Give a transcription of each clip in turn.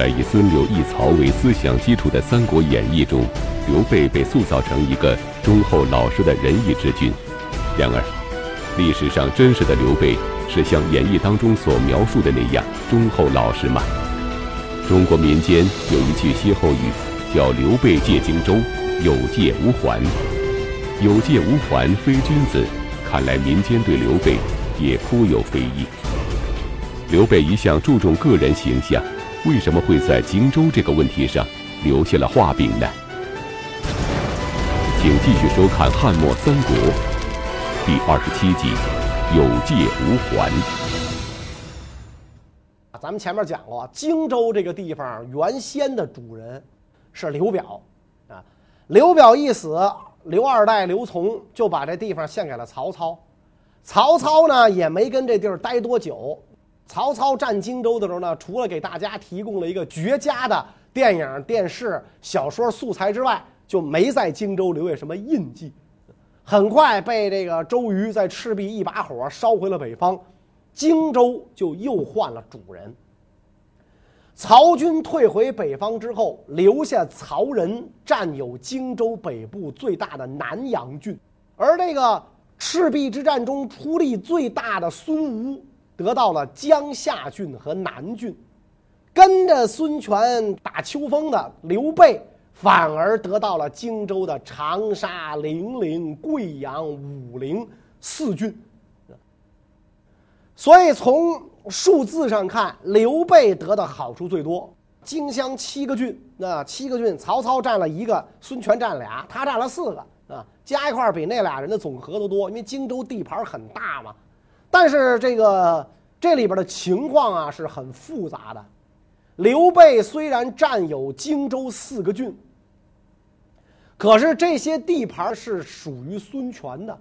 在以孙刘一曹为思想基础的《三国演义》中，刘备被塑造成一个忠厚老实的仁义之君。然而，历史上真实的刘备是像演义当中所描述的那样忠厚老实吗？中国民间有一句歇后语，叫“刘备借荆州，有借无还”。有借无还，非君子。看来民间对刘备也颇有非议。刘备一向注重个人形象。为什么会在荆州这个问题上留下了话柄呢？请继续收看《汉末三国》第二十七集《有借无还》。咱们前面讲过，荆州这个地方原先的主人是刘表啊。刘表一死，刘二代刘琮就把这地方献给了曹操。曹操呢也没跟这地儿待多久。曹操占荆州的时候呢，除了给大家提供了一个绝佳的电影、电视、小说素材之外，就没在荆州留下什么印记。很快被这个周瑜在赤壁一把火烧回了北方，荆州就又换了主人。曹军退回北方之后，留下曹仁占有荆州北部最大的南阳郡，而这个赤壁之战中出力最大的孙吴。得到了江夏郡和南郡，跟着孙权打秋风的刘备，反而得到了荆州的长沙、零陵、贵阳、武陵四郡。所以从数字上看，刘备得的好处最多。荆襄七个郡，那七个郡，曹操占了一个，孙权占俩，他占了四个啊，加一块比那俩人的总和都多，因为荆州地盘很大嘛。但是这个这里边的情况啊是很复杂的。刘备虽然占有荆州四个郡，可是这些地盘是属于孙权的，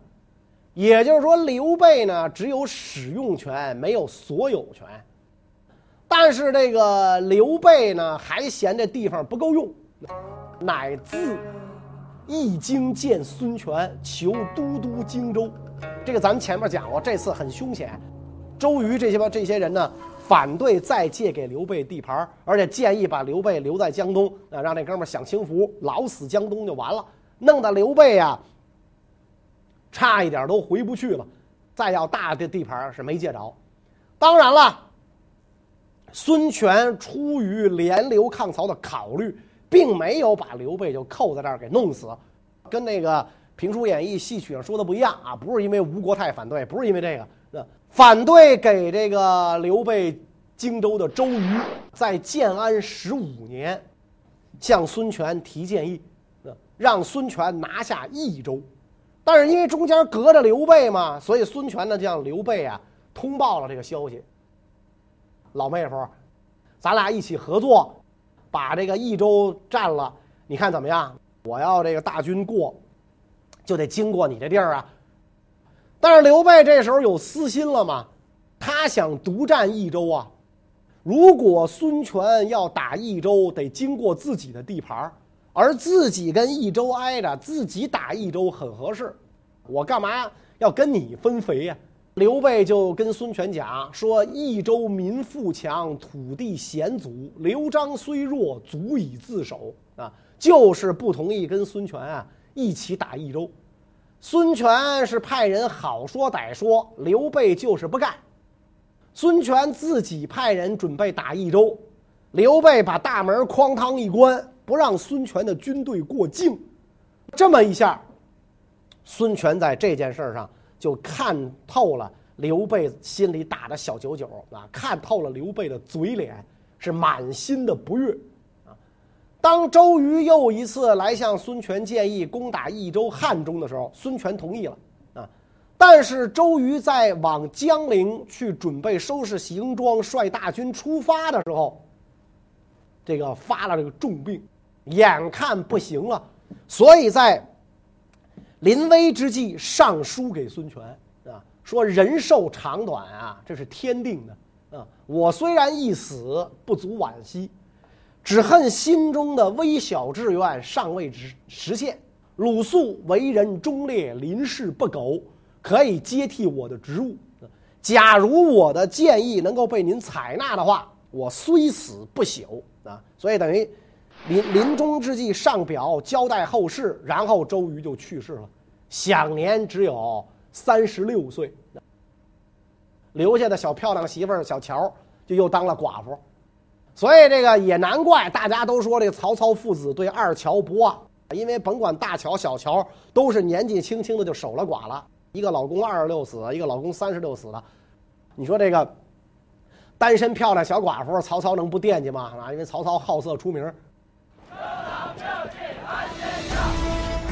也就是说，刘备呢只有使用权，没有所有权。但是这个刘备呢还嫌这地方不够用，乃自义京见孙权，求都督荆州。这个咱们前面讲过，这次很凶险。周瑜这些吧，这些人呢，反对再借给刘备地盘，而且建议把刘备留在江东，啊，让那哥们享清福，老死江东就完了，弄得刘备啊，差一点都回不去了。再要大的地盘是没借着。当然了，孙权出于联刘抗曹的考虑，并没有把刘备就扣在这儿给弄死，跟那个评书演义戏曲上说的不一样啊，不是因为吴国太反对，不是因为这个。那反对给这个刘备荆州的周瑜，在建安十五年，向孙权提建议，让孙权拿下益州。但是因为中间隔着刘备嘛，所以孙权呢就向刘备啊通报了这个消息。老妹夫，咱俩一起合作，把这个益州占了。你看怎么样？我要这个大军过，就得经过你这地儿啊。但是刘备这时候有私心了嘛？他想独占益州啊。如果孙权要打益州，得经过自己的地盘，而自己跟益州挨着，自己打益州很合适。我干嘛要跟你分肥呀？刘备就跟孙权讲说：“益州民富强，土地险阻，刘璋虽弱，足以自守啊。”就是不同意跟孙权啊一起打益州。孙权是派人好说歹说，刘备就是不干。孙权自己派人准备打益州，刘备把大门哐当一关，不让孙权的军队过境。这么一下，孙权在这件事上就看透了刘备心里打的小九九啊，看透了刘备的嘴脸，是满心的不悦。当周瑜又一次来向孙权建议攻打益州、汉中的时候，孙权同意了啊。但是周瑜在往江陵去准备收拾行装、率大军出发的时候，这个发了这个重病，眼看不行了，所以在临危之际上书给孙权啊，说人寿长短啊，这是天定的啊。我虽然一死，不足惋惜。只恨心中的微小志愿尚未实实现。鲁肃为人忠烈，临事不苟，可以接替我的职务。假如我的建议能够被您采纳的话，我虽死不朽啊。所以等于临临终之际上表交代后事，然后周瑜就去世了，享年只有三十六岁。留下的小漂亮媳妇儿小乔就又当了寡妇，所以这个也难怪大家都说这曹操父子对二乔不忘，因为甭管大乔小乔都是年纪轻轻的就守了寡了，一个老公二十六死，一个老公三十六死的，你说这个单身漂亮小寡妇，曹操能不惦记吗？啊，因为曹操好色出名。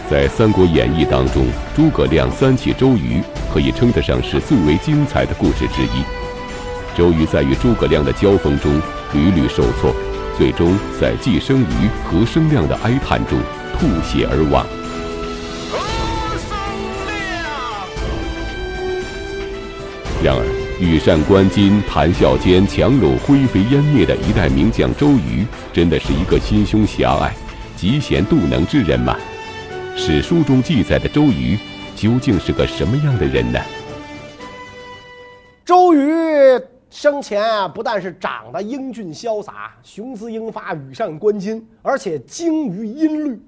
在《三国演义》当中，诸葛亮三气周瑜可以称得上是最为精彩的故事之一。周瑜在与诸葛亮的交锋中屡屡受挫，最终在季生瑜和生亮的哀叹中吐血而亡。和生亮。然而，羽扇纶巾、谈笑间强掳灰飞烟灭的一代名将周瑜，真的是一个心胸狭隘、嫉贤妒能之人吗？史书中记载的周瑜究竟是个什么样的人呢？周瑜生前啊，不但是长得英俊潇洒、雄姿英发、羽扇纶巾，而且精于音律，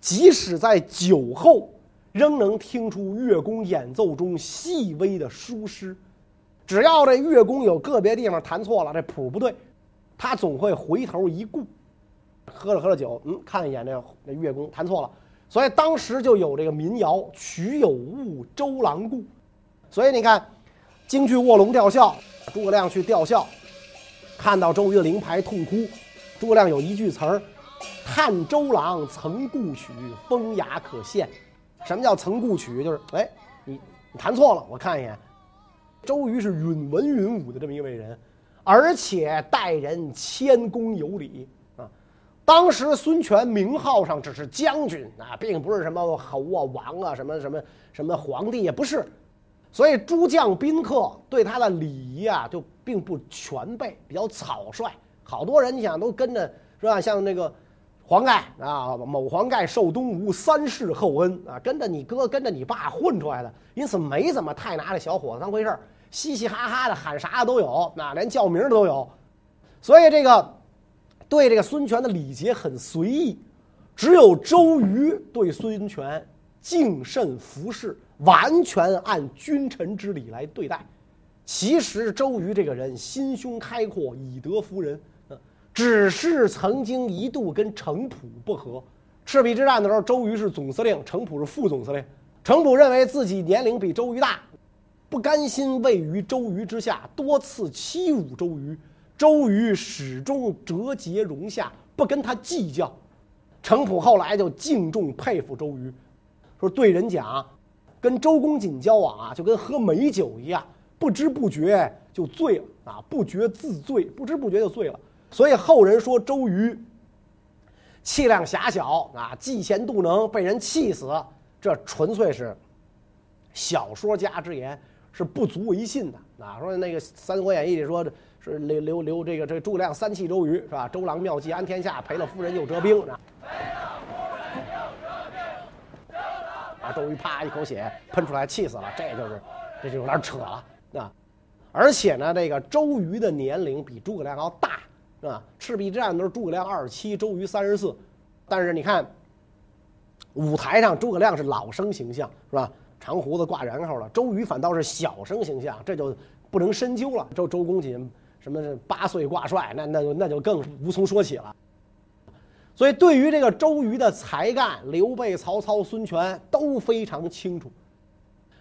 即使在酒后，仍能听出乐工演奏中细微的疏失。只要这乐工有个别地方弹错了，这谱不对，他总会回头一顾，喝了喝了酒，嗯，看一眼这这乐工弹错了。所以当时就有这个民谣“曲有误，周郎顾”。所以你看，京剧《卧龙吊孝》，诸葛亮去吊孝，看到周瑜的灵牌痛哭。诸葛亮有一句词儿：“叹周郎曾顾曲，风雅可羡。”什么叫曾顾曲？就是哎，你你弹错了，我看一眼。周瑜是允文允武的这么一位人，而且待人谦恭有礼啊。当时孙权名号上只是将军啊，并不是什么侯啊、王啊、什么什么什么皇帝也不是，所以诸将宾客对他的礼仪啊就并不全备，比较草率。好多人你想都跟着是吧？像那个黄盖啊，某黄盖受东吴三世厚恩啊，跟着你哥跟着你爸混出来的，因此没怎么太拿这小伙子当回事儿，嘻嘻哈哈的喊啥都有，那连叫名的都有，所以这个。对这个孙权的礼节很随意，只有周瑜对孙权敬慎服侍，完全按君臣之礼来对待。其实周瑜这个人心胸开阔，以德服人，只是曾经一度跟程普不和。赤壁之战的时候，周瑜是总司令，程普是副总司令。程普认为自己年龄比周瑜大，不甘心位于周瑜之下，多次欺侮周瑜。周瑜始终折节容下，不跟他计较。程普后来就敬重佩服周瑜，说对人讲，跟周公瑾交往啊，就跟喝美酒一样，不知不觉就醉了啊，不觉自醉，不知不觉就醉了。所以后人说周瑜气量狭小啊，嫉贤妒能，被人气死，这纯粹是小说家之言，是不足为信的啊。说那个《三国演义》里说。是留留留这个这诸葛亮三气周瑜是吧？周郎妙计安天下，赔了夫人又折兵。赔了夫人又折兵。周瑜啪一口血喷出来，气死了。这就是，这就有点扯了啊！而且呢，这个周瑜的年龄比诸葛亮要大啊。赤壁之战都是诸葛亮二十七，周瑜三十四。但是你看，舞台上诸葛亮是老生形象是吧？长胡子挂然后了，周瑜反倒是小生形象，这就不能深究了。周周公瑾。什么八岁挂帅？那那就那就更无从说起了。所以对于这个周瑜的才干，刘备、曹操、孙权都非常清楚。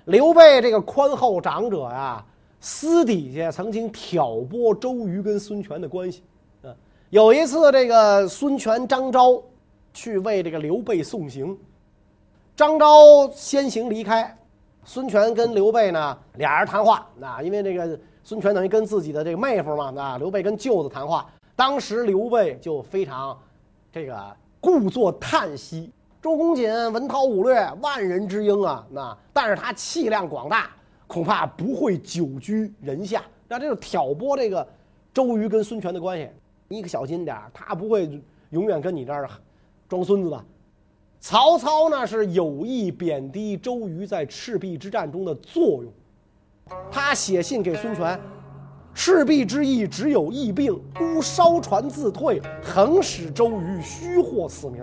刘备这个宽厚长者呀，私底下曾经挑拨周瑜跟孙权的关系。嗯，有一次这个孙权张昭去为这个刘备送行，张昭先行离开，孙权跟刘备呢俩人谈话。那因为这个。孙权等于跟自己的这个妹夫嘛，那刘备跟舅子谈话，当时刘备就非常这个故作叹息。周公瑾文韬武略，万人之英啊，那但是他气量广大，恐怕不会久居人下。那这就挑拨这个周瑜跟孙权的关系，你可小心点，他不会永远跟你这儿装孙子的。曹操呢是有意贬低周瑜在赤壁之战中的作用。他写信给孙权，赤壁之役只有疫病，孤烧船自退，横使周瑜虚获此名。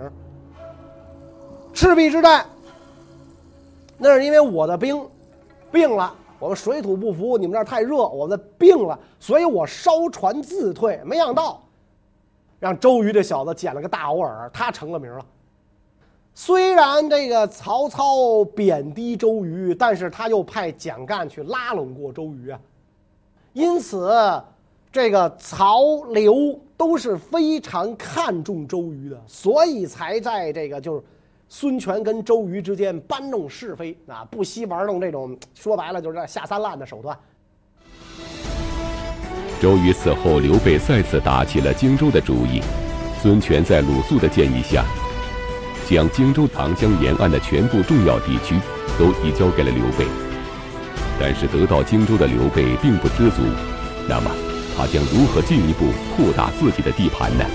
赤壁之战，那是因为我的兵病了，我们水土不服，你们那儿太热，我们病了，所以我烧船自退。没想到，让周瑜这小子捡了个大偶尔，他成了名了。虽然这个曹操贬低周瑜，但是他又派蒋干去拉拢过周瑜啊。因此，这个曹刘都是非常看重周瑜的，所以才在这个就是孙权跟周瑜之间搬弄是非啊，不惜玩弄这种说白了就是下三滥的手段。周瑜死后，刘备再次打起了荆州的主意。孙权在鲁肃的建议下，将荆州长江沿岸的全部重要地区都移交给了刘备。但是得到荆州的刘备并不知足，那么他将如何进一步扩大自己的地盘呢？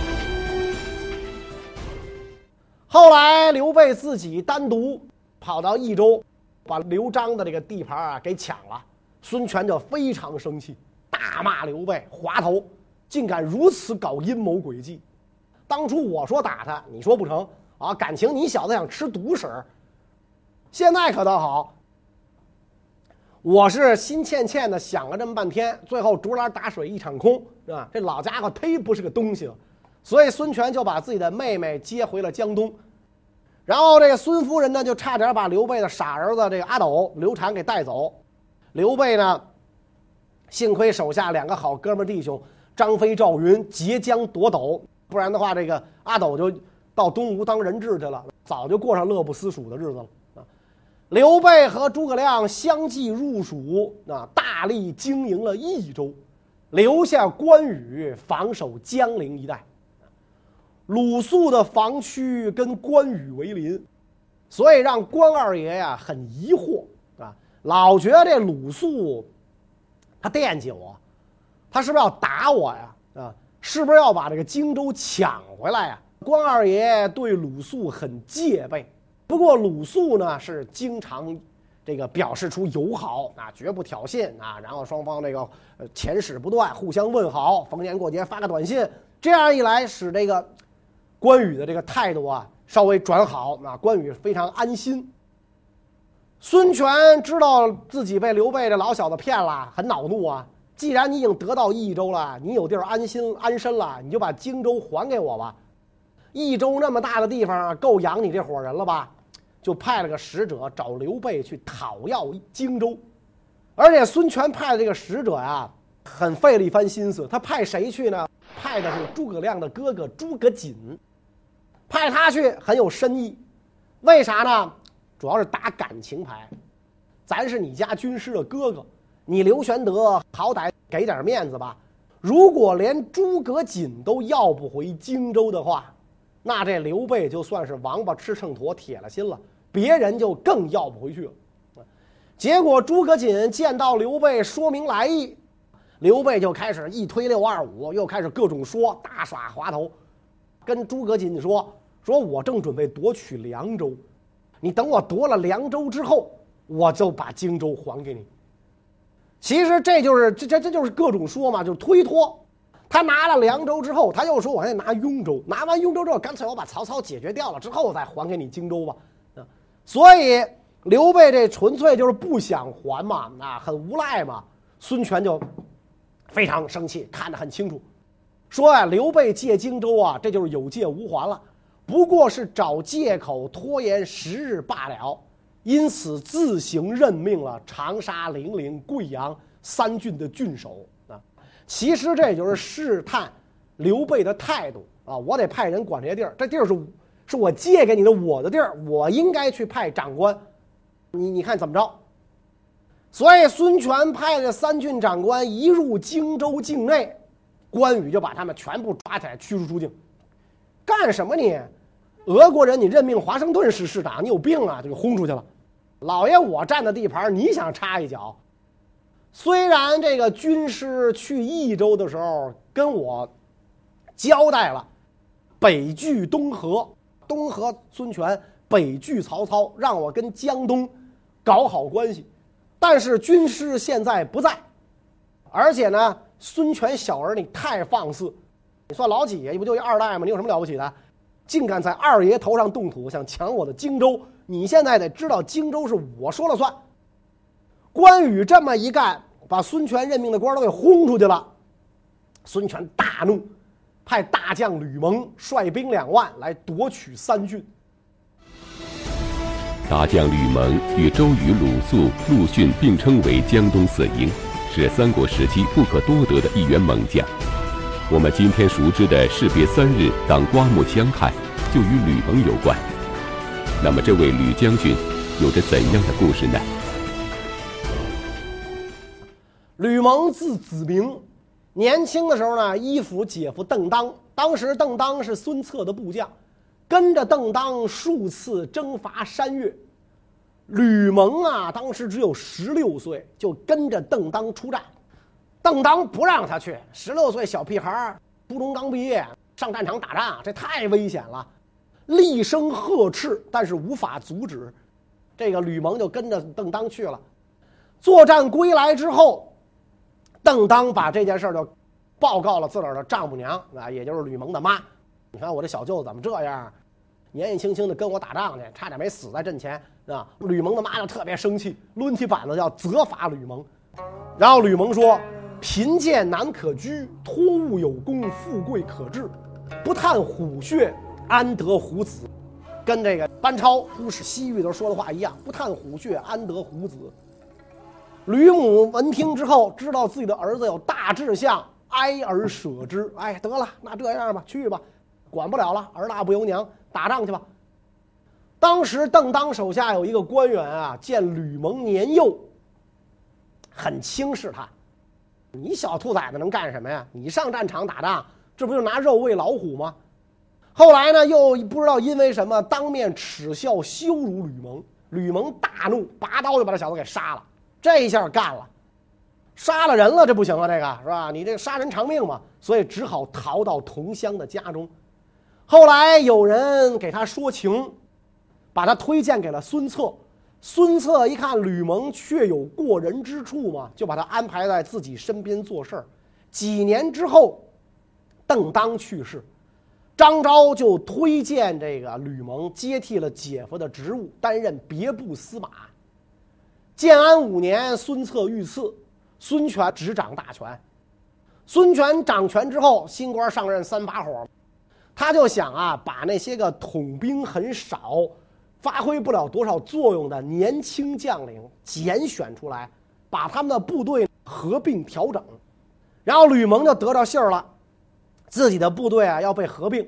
后来刘备自己单独跑到益州，把刘璋的这个地盘啊给抢了，孙权就非常生气，大骂刘备滑头，竟敢如此搞阴谋诡计。当初我说打他，你说不成啊？感情你小子想吃独食，现在可倒好。我是心欠欠的想了这么半天，最后竹篮打水一场空，是吧？这老家伙忒不是个东西了，所以孙权就把自己的妹妹接回了江东，然后这个孙夫人呢就差点把刘备的傻儿子这个阿斗刘禅给带走，刘备呢，幸亏手下两个好哥们弟兄张飞赵云截江夺斗，不然的话这个阿斗就到东吴当人质去了，早就过上乐不思蜀的日子了。刘备和诸葛亮相继入蜀，啊，大力经营了益州，留下关羽防守江陵一带。鲁肃的防区跟关羽为邻，所以让关二爷呀很疑惑啊，老觉得这鲁肃他惦记我，他是不是要打我呀？啊，是不是要把这个荆州抢回来呀？关二爷对鲁肃很戒备。不过鲁肃呢是经常这个表示出友好啊，绝不挑衅啊，然后双方这个呃遣使不断，互相问好，逢年过节发个短信，这样一来使这个关羽的这个态度啊稍微转好啊，关羽非常安心。孙权知道自己被刘备这老小子骗了，很恼怒啊。既然你已经得到益州了，你有地儿安心安身了，你就把荆州还给我吧。益州那么大的地方，够养你这伙人了吧？就派了个使者找刘备去讨要荆州，而且孙权派的这个使者呀，很费了一番心思。他派谁去呢？派的是诸葛亮的哥哥诸葛瑾，派他去很有深意。为啥呢？主要是打感情牌。咱是你家军师的哥哥，你刘玄德好歹给点面子吧。如果连诸葛瑾都要不回荆州的话，那这刘备就算是王八吃秤砣，铁了心了，别人就更要不回去了。结果诸葛瑾见到刘备，说明来意，刘备就开始一推六二五，又开始各种说，大耍滑头，跟诸葛瑾说：“说我正准备夺取凉州，你等我夺了凉州之后，我就把荆州还给你。”其实这就是这这这就是各种说嘛，就是推脱。他拿了凉州之后，他又说：“我还得拿雍州。拿完雍州之后，干脆我把曹操解决掉了之后再还给你荆州吧。”所以刘备这纯粹就是不想还嘛，啊，很无赖嘛。孙权就非常生气，看得很清楚，说呀：“刘备借荆州啊，这就是有借无还了，不过是找借口拖延时日罢了。因此自行任命了长沙、零陵、贵阳三郡的郡守啊。”其实这就是试探刘备的态度啊！我得派人管这些地儿，这地儿是是我借给你的，我的地儿，我应该去派长官。你你看怎么着？所以孙权派的三郡长官一入荆州境内，关羽就把他们全部抓起来驱逐出境。干什么你？俄国人，你任命华盛顿市市长，你有病啊！就给轰出去了。老爷，我占的地盘，你想插一脚？虽然这个军师去益州的时候跟我交代了北拒东河，东和孙权，北拒曹操，让我跟江东搞好关系，但是军师现在不在，而且呢，孙权小儿你太放肆，你算老几呀？你不就一二代吗？你有什么了不起的？竟敢在二爷头上动土，想抢我的荆州！你现在得知道，荆州是我说了算。关羽这么一干，把孙权任命的官都给轰出去了。孙权大怒，派大将吕蒙率兵两万来夺取三郡。大将吕蒙与周瑜、鲁肃、陆逊并称为江东四英，是三国时期不可多得的一员猛将。我们今天熟知的士别三日，当刮目相看，就与吕蒙有关。那么，这位吕将军有着怎样的故事呢？吕蒙字子明，年轻的时候呢，依附姐夫邓当。当时邓当是孙策的部将，跟着邓当数次征伐山越。吕蒙啊，当时只有十六岁，就跟着邓当出战。邓当不让他去，十六岁小屁孩，初中刚毕业，上战场打仗，这太危险了。厉声呵斥，但是无法阻止。这个吕蒙就跟着邓当去了。作战归来之后，邓当把这件事儿就报告了自个儿的丈母娘啊，也就是吕蒙的妈。你看我这小舅子怎么这样？年纪轻轻的跟我打仗去，差点没死在阵前啊！吕蒙的妈就特别生气，抡起板子要责罚吕蒙。然后吕蒙说：“贫贱难可居，托物有功，富贵可治。不探虎穴。”安得虎子，跟这个班超出使西域的时候说的话一样。不探虎穴，安得虎子？吕母闻听之后，知道自己的儿子有大志向，哀而舍之。哎，得了，那这样吧，去吧，管不了了。儿大不由娘，打仗去吧。当时邓当手下有一个官员啊，见吕蒙年幼，很轻视他。你小兔崽子能干什么呀？你上战场打仗，这不就拿肉喂老虎吗？后来呢，又不知道因为什么，当面耻笑羞辱吕蒙。吕蒙大怒，拔刀就把这小子给杀了。这一下干了，杀了人了，这不行啊，这个是吧？你这个杀人偿命嘛，所以只好逃到同乡的家中。后来有人给他说情，把他推荐给了孙策。孙策一看吕蒙确有过人之处嘛，就把他安排在自己身边做事儿。几年之后，邓当去世。张昭就推荐这个吕蒙接替了姐夫的职务，担任别部司马。建安五年，孙策遇刺，孙权执掌大权。孙权掌权之后，新官上任三把火，他就想啊，把那些个统兵很少、发挥不了多少作用的年轻将领拣选出来，把他们的部队合并调整。然后吕蒙就得到信儿了。自己的部队啊要被合并，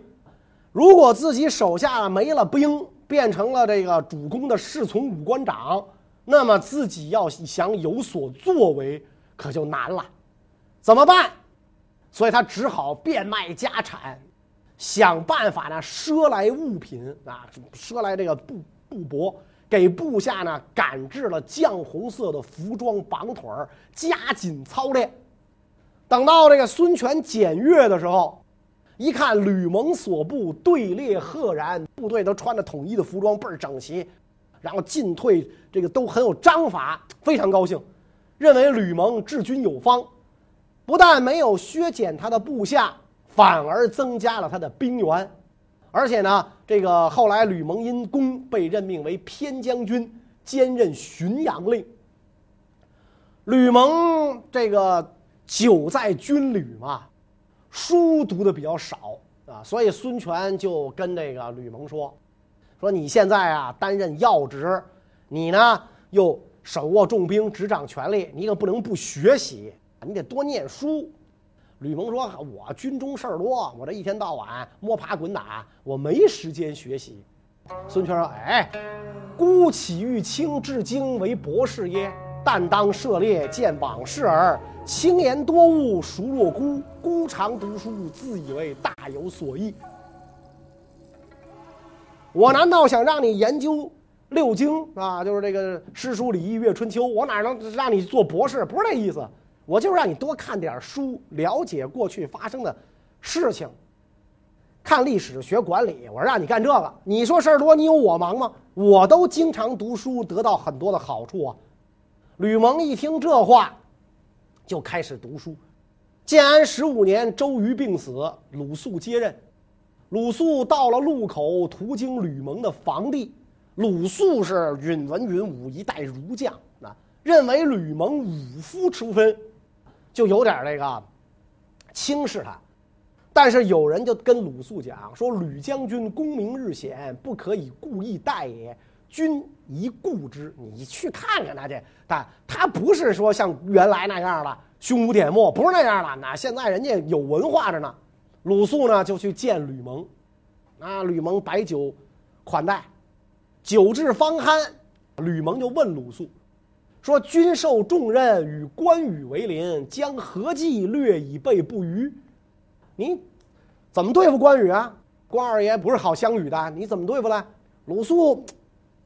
如果自己手下没了兵，变成了这个主公的侍从武官长，那么自己要想有所作为，可就难了。怎么办？所以他只好变卖家产，想办法呢赊来物品啊，赊来这个布布帛，给部下呢赶制了绛红色的服装绑腿儿，加紧操练。等到这个孙权检阅的时候，一看吕蒙所部队列赫然，部队都穿着统一的服装，倍儿整齐，然后进退这个都很有章法，非常高兴，认为吕蒙治军有方，不但没有削减他的部下，反而增加了他的兵员，而且呢，这个后来吕蒙因功被任命为偏将军，兼任巡阳令。吕蒙这个。久在军旅嘛，书读的比较少啊，所以孙权就跟这个吕蒙说：“说你现在啊担任要职，你呢又手握重兵，执掌权力，你可不能不学习，你得多念书。”吕蒙说：“我军中事儿多，我这一天到晚摸爬滚打，我没时间学习。”孙权说：“哎，孤岂欲卿至精为博士耶？但当涉猎，见往事耳。”轻言多务，孰若孤？孤常读书，自以为大有所益。我难道想让你研究六经啊？就是这个诗书礼仪乐春秋，我哪能让你做博士？不是这意思，我就是让你多看点书，了解过去发生的事情。看历史，学管理，我让你干这个。你说事儿多，你有我忙吗？我都经常读书，得到很多的好处啊。吕蒙一听这话。就开始读书，建安十五年，周瑜病死，鲁肃接任。鲁肃到了路口，途经吕蒙的房地。鲁肃是允文允武，一代儒将啊，认为吕蒙武夫出身，就有点那个轻视他。但是有人就跟鲁肃讲说：“吕将军功名日显，不可以故意待也。君宜顾之。你去看看他去，但他不是说像原来那样了胸无点墨，不是那样了。那现在人家有文化着呢。”鲁肃呢就去见吕蒙，啊，吕蒙摆酒款待。酒至方酣，吕蒙就问鲁肃说：“君受重任，与关羽为邻，将何计略以备不虞？你怎么对付关羽啊？关二爷不是好相与的，你怎么对付呢？”鲁肃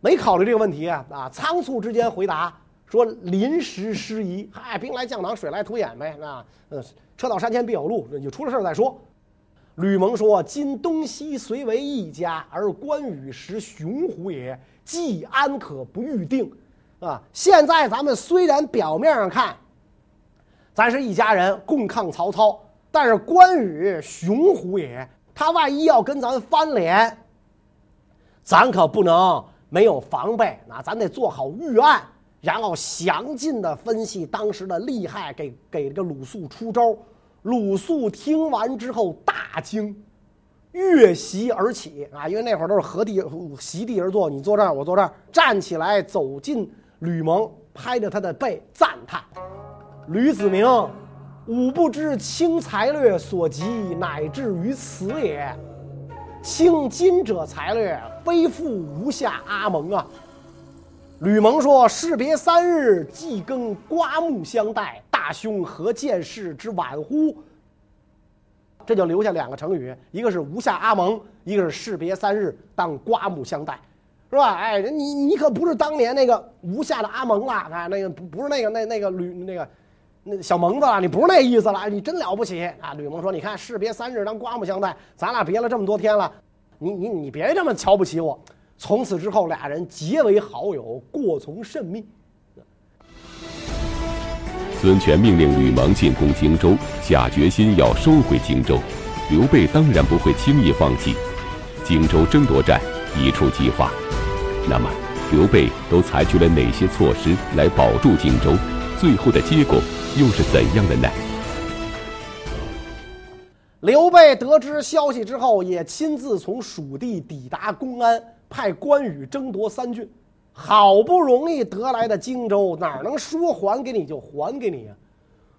没考虑这个问题啊，啊，仓促之间回答说：“临时失宜，嗨，兵来将挡，水来土掩呗。啊，呃，车到山前必有路，你就出了事再说。”吕蒙说：“今东西虽为一家，而关羽实雄虎也，计安可不预定？啊！现在咱们虽然表面上看，咱是一家人，共抗曹操，但是关羽雄虎也，他万一要跟咱翻脸，咱可不能没有防备。那咱得做好预案，然后详尽的分析当时的利害，给给这个鲁肃出招。”鲁肃听完之后大惊，跃席而起啊！因为那会儿都是合地席地而坐，你坐这儿，我坐这儿，站起来走进吕蒙，拍着他的背赞叹：“吕子明，吾不知卿才略所及，乃至于此也。卿今者才略，非复吴下阿蒙啊！”吕蒙说：“士别三日，即更刮目相待。”大兄何见事之晚乎？这就留下两个成语，一个是吴下阿蒙，一个是士别三日，当刮目相待，是吧？哎，你你可不是当年那个吴下的阿蒙了，啊，那个不不是那个那那个吕那个那小蒙子了，你不是那意思了，你真了不起啊！吕蒙说：“你看士别三日，当刮目相待，咱俩别了这么多天了，你你你别这么瞧不起我。”从此之后，俩人结为好友，过从甚密。孙权命令吕蒙进攻荆州，下决心要收回荆州。刘备当然不会轻易放弃。荆州争夺战一触即发。那么，刘备都采取了哪些措施来保住荆州？最后的结果又是怎样的呢？刘备得知消息之后，也亲自从蜀地抵达公安，派关羽争夺三郡。好不容易得来的荆州，哪能说还给你就还给你啊？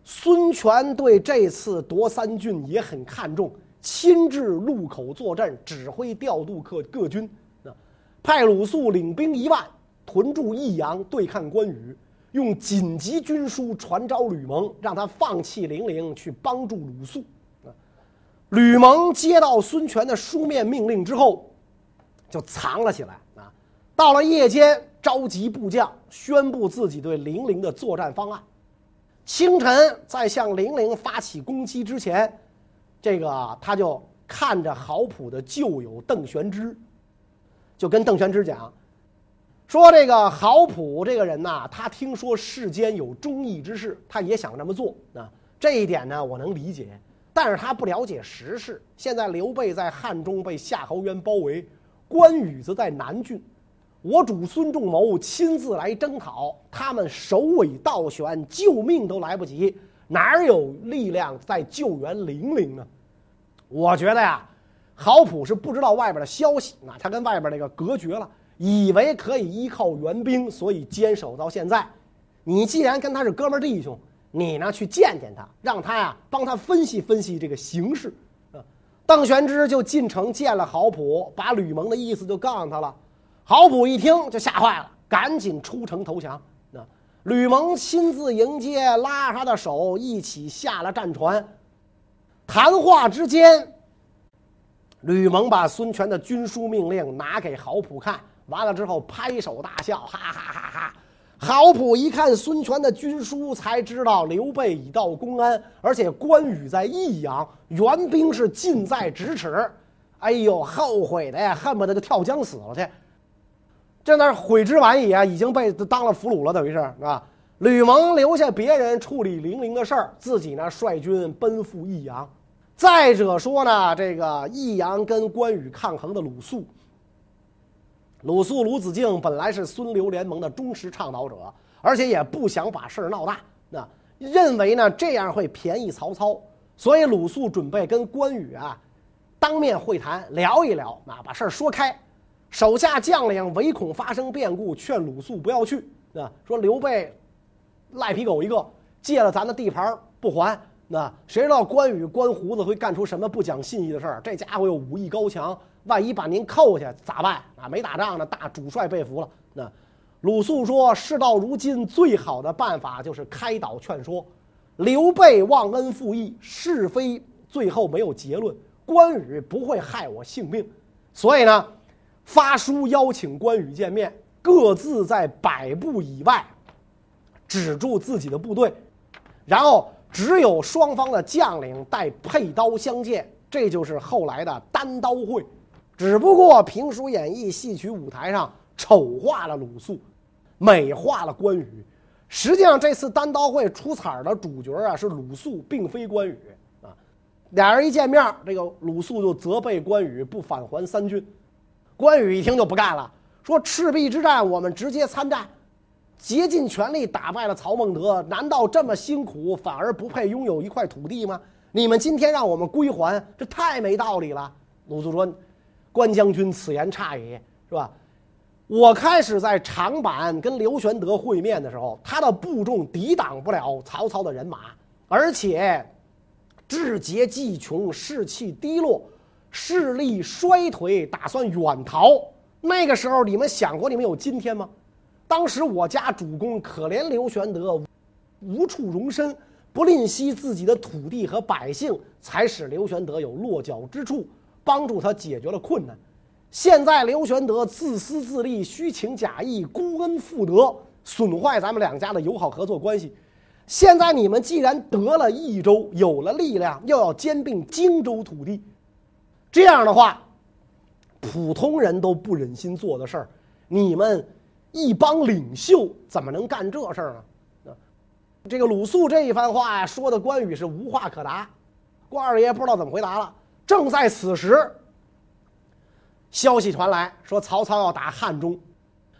孙权对这次夺三郡也很看重，亲至路口坐镇，指挥调度各各军，啊，派鲁肃领兵一万屯驻益阳对抗关羽，用紧急军书传召吕蒙，让他放弃零陵去帮助鲁肃。啊，吕蒙接到孙权的书面命令之后，就藏了起来。啊到了夜间，召集部将，宣布自己对零陵的作战方案。清晨，在向零陵发起攻击之前，这个他就看着郝普的旧友邓玄之，就跟邓玄之讲，说这个郝普这个人呐，他听说世间有忠义之士，他也想这么做啊。这一点呢，我能理解，但是他不了解时事。现在刘备在汉中被夏侯渊包围，关羽则在南郡。我主孙仲谋亲自来征讨，他们首尾倒悬，救命都来不及，哪有力量再救援零陵呢？我觉得呀，郝普是不知道外边的消息，那他跟外边那个隔绝了，以为可以依靠援兵，所以坚守到现在。你既然跟他是哥们弟兄，你呢去见见他，让他呀帮他分析分析这个形势。啊，邓玄之就进城见了郝普，把吕蒙的意思就告诉他了。郝普一听就吓坏了，赶紧出城投降。那吕蒙亲自迎接，拉他的手，一起下了战船。谈话之间，吕蒙把孙权的军书命令拿给郝普看，完了之后拍手大笑，哈哈哈哈！郝普一看孙权的军书，才知道刘备已到公安，而且关羽在益阳，援兵是近在咫尺。哎呦，后悔的呀，恨不得就跳江死了去。这那悔之晚矣啊，已经被当了俘虏了，等于是啊。吕蒙留下别人处理零陵的事儿，自己呢率军奔赴益阳。再者说呢，这个益阳跟关羽抗衡的鲁肃，鲁肃鲁子敬本来是孙刘联盟的忠实倡导者，而且也不想把事儿闹大，那认为呢这样会便宜曹操，所以鲁肃准备跟关羽啊当面会谈聊一聊，啊把事儿说开。手下将领唯恐发生变故，劝鲁肃不要去。啊，说刘备赖皮狗一个，借了咱的地盘不还。那谁知道关羽关胡子会干出什么不讲信义的事儿？这家伙又武艺高强，万一把您扣下咋办？啊，没打仗呢，大主帅被俘了。那鲁肃说：“事到如今，最好的办法就是开导劝说。刘备忘恩负义，是非最后没有结论，关羽不会害我性命。所以呢。”发书邀请关羽见面，各自在百步以外止住自己的部队，然后只有双方的将领带佩刀相见，这就是后来的单刀会。只不过评书演义戏曲舞台上丑化了鲁肃，美化了关羽。实际上这次单刀会出彩的主角啊是鲁肃，并非关羽啊。俩人一见面，这个鲁肃就责备关羽不返还三军。关羽一听就不干了，说：“赤壁之战我们直接参战，竭尽全力打败了曹孟德，难道这么辛苦反而不配拥有一块土地吗？你们今天让我们归还，这太没道理了。”鲁肃说：“关将军此言差矣，是吧？我开始在长坂跟刘玄德会面的时候，他的部众抵挡不了曹操的人马，而且志节既穷，士气低落。”势力衰退，打算远逃。那个时候，你们想过你们有今天吗？当时我家主公可怜刘玄德无处容身，不吝惜自己的土地和百姓，才使刘玄德有落脚之处，帮助他解决了困难。现在刘玄德自私自利，虚情假意，孤恩负德，损坏咱们两家的友好合作关系。现在你们既然得了益州，有了力量，又要兼并荆州土地。这样的话，普通人都不忍心做的事儿，你们一帮领袖怎么能干这事儿呢？这个鲁肃这一番话呀，说的关羽是无话可答，关二爷不知道怎么回答了。正在此时，消息传来说曹操要打汉中，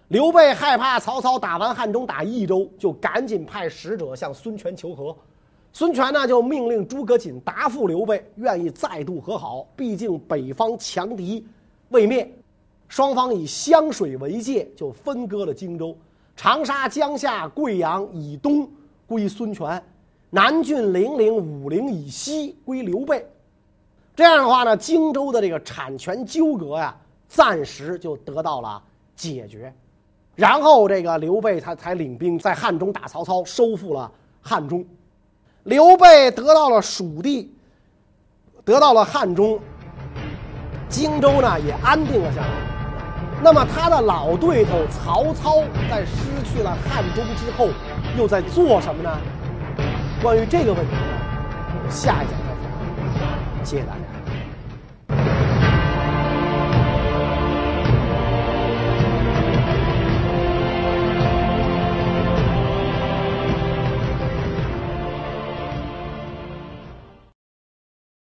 刘备害怕曹操打完汉中打益州，就赶紧派使者向孙权求和。孙权呢，就命令诸葛瑾答复刘备，愿意再度和好。毕竟北方强敌未灭，双方以湘水为界，就分割了荆州。长沙、江夏、贵阳以东归孙权，南郡、零陵、武陵以西归刘备。这样的话呢，荆州的这个产权纠葛呀，暂时就得到了解决。然后这个刘备他才领兵在汉中打曹操，收复了汉中。刘备得到了蜀地，得到了汉中，荆州呢也安定了下来。那么他的老对头曹操在失去了汉中之后，又在做什么呢？关于这个问题呢，下一讲再讲。谢谢大家。